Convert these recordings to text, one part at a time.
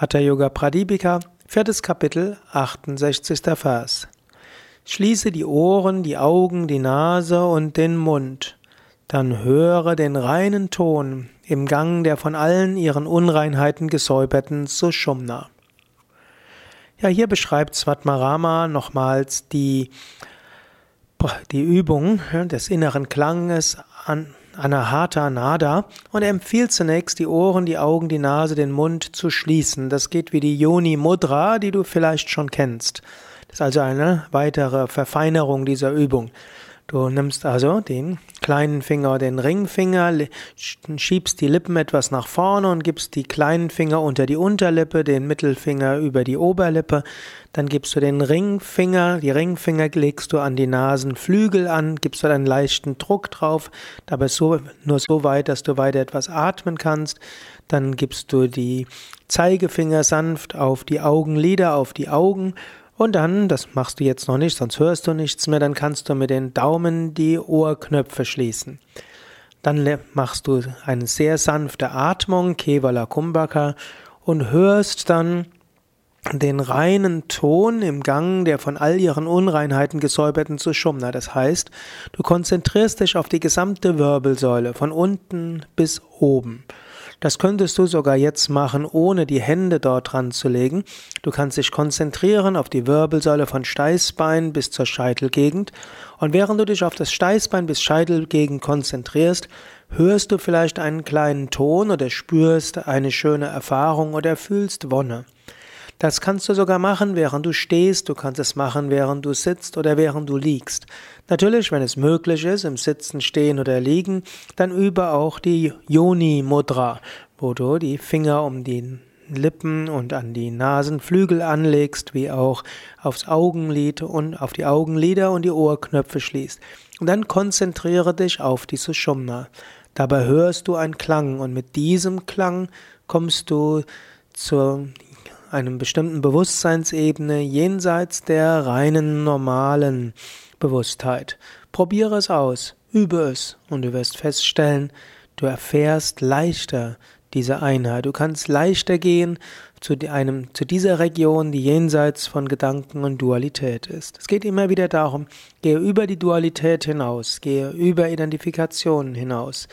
Hatha Yoga Pradipika, viertes Kapitel, 68. Vers. Schließe die Ohren, die Augen, die Nase und den Mund. Dann höre den reinen Ton im Gang der von allen ihren Unreinheiten gesäuberten Sushumna. Ja, hier beschreibt Svatmarama nochmals die, die Übung des inneren Klanges an Anahata Nada und empfiehlt zunächst die Ohren, die Augen, die Nase, den Mund zu schließen. Das geht wie die Yoni Mudra, die du vielleicht schon kennst. Das ist also eine weitere Verfeinerung dieser Übung. Du nimmst also den kleinen Finger, den Ringfinger, schiebst die Lippen etwas nach vorne und gibst die kleinen Finger unter die Unterlippe, den Mittelfinger über die Oberlippe. Dann gibst du den Ringfinger, die Ringfinger legst du an die Nasenflügel an, gibst du einen leichten Druck drauf, dabei so, nur so weit, dass du weiter etwas atmen kannst. Dann gibst du die Zeigefinger sanft auf die Augenlider, auf die Augen und dann, das machst du jetzt noch nicht, sonst hörst du nichts mehr, dann kannst du mit den Daumen die Ohrknöpfe schließen. Dann machst du eine sehr sanfte Atmung, Kevala Kumbhaka, und hörst dann den reinen Ton im Gang der von all ihren Unreinheiten gesäuberten Sushumna. Das heißt, du konzentrierst dich auf die gesamte Wirbelsäule, von unten bis oben. Das könntest du sogar jetzt machen, ohne die Hände dort dran zu legen. Du kannst dich konzentrieren auf die Wirbelsäule von Steißbein bis zur Scheitelgegend. Und während du dich auf das Steißbein bis Scheitelgegend konzentrierst, hörst du vielleicht einen kleinen Ton oder spürst eine schöne Erfahrung oder fühlst Wonne. Das kannst du sogar machen, während du stehst, du kannst es machen, während du sitzt oder während du liegst. Natürlich, wenn es möglich ist, im Sitzen, Stehen oder Liegen, dann übe auch die Yoni Mudra, wo du die Finger um die Lippen und an die Nasenflügel anlegst, wie auch aufs Augenlid und auf die Augenlider und die Ohrknöpfe schließt. Und dann konzentriere dich auf die Sushumna. Dabei hörst du einen Klang und mit diesem Klang kommst du zur einem bestimmten Bewusstseinsebene jenseits der reinen normalen Bewusstheit. Probiere es aus, übe es und du wirst feststellen, du erfährst leichter diese Einheit. Du kannst leichter gehen zu, einem, zu dieser Region, die jenseits von Gedanken und Dualität ist. Es geht immer wieder darum, gehe über die Dualität hinaus, gehe über Identifikationen hinaus.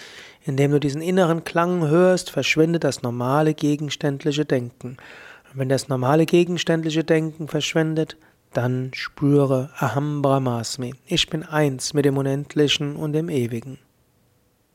Indem du diesen inneren Klang hörst, verschwindet das normale gegenständliche Denken. Wenn das normale gegenständliche Denken verschwendet, dann spüre Aham Brahmasmi. Ich bin eins mit dem Unendlichen und dem Ewigen.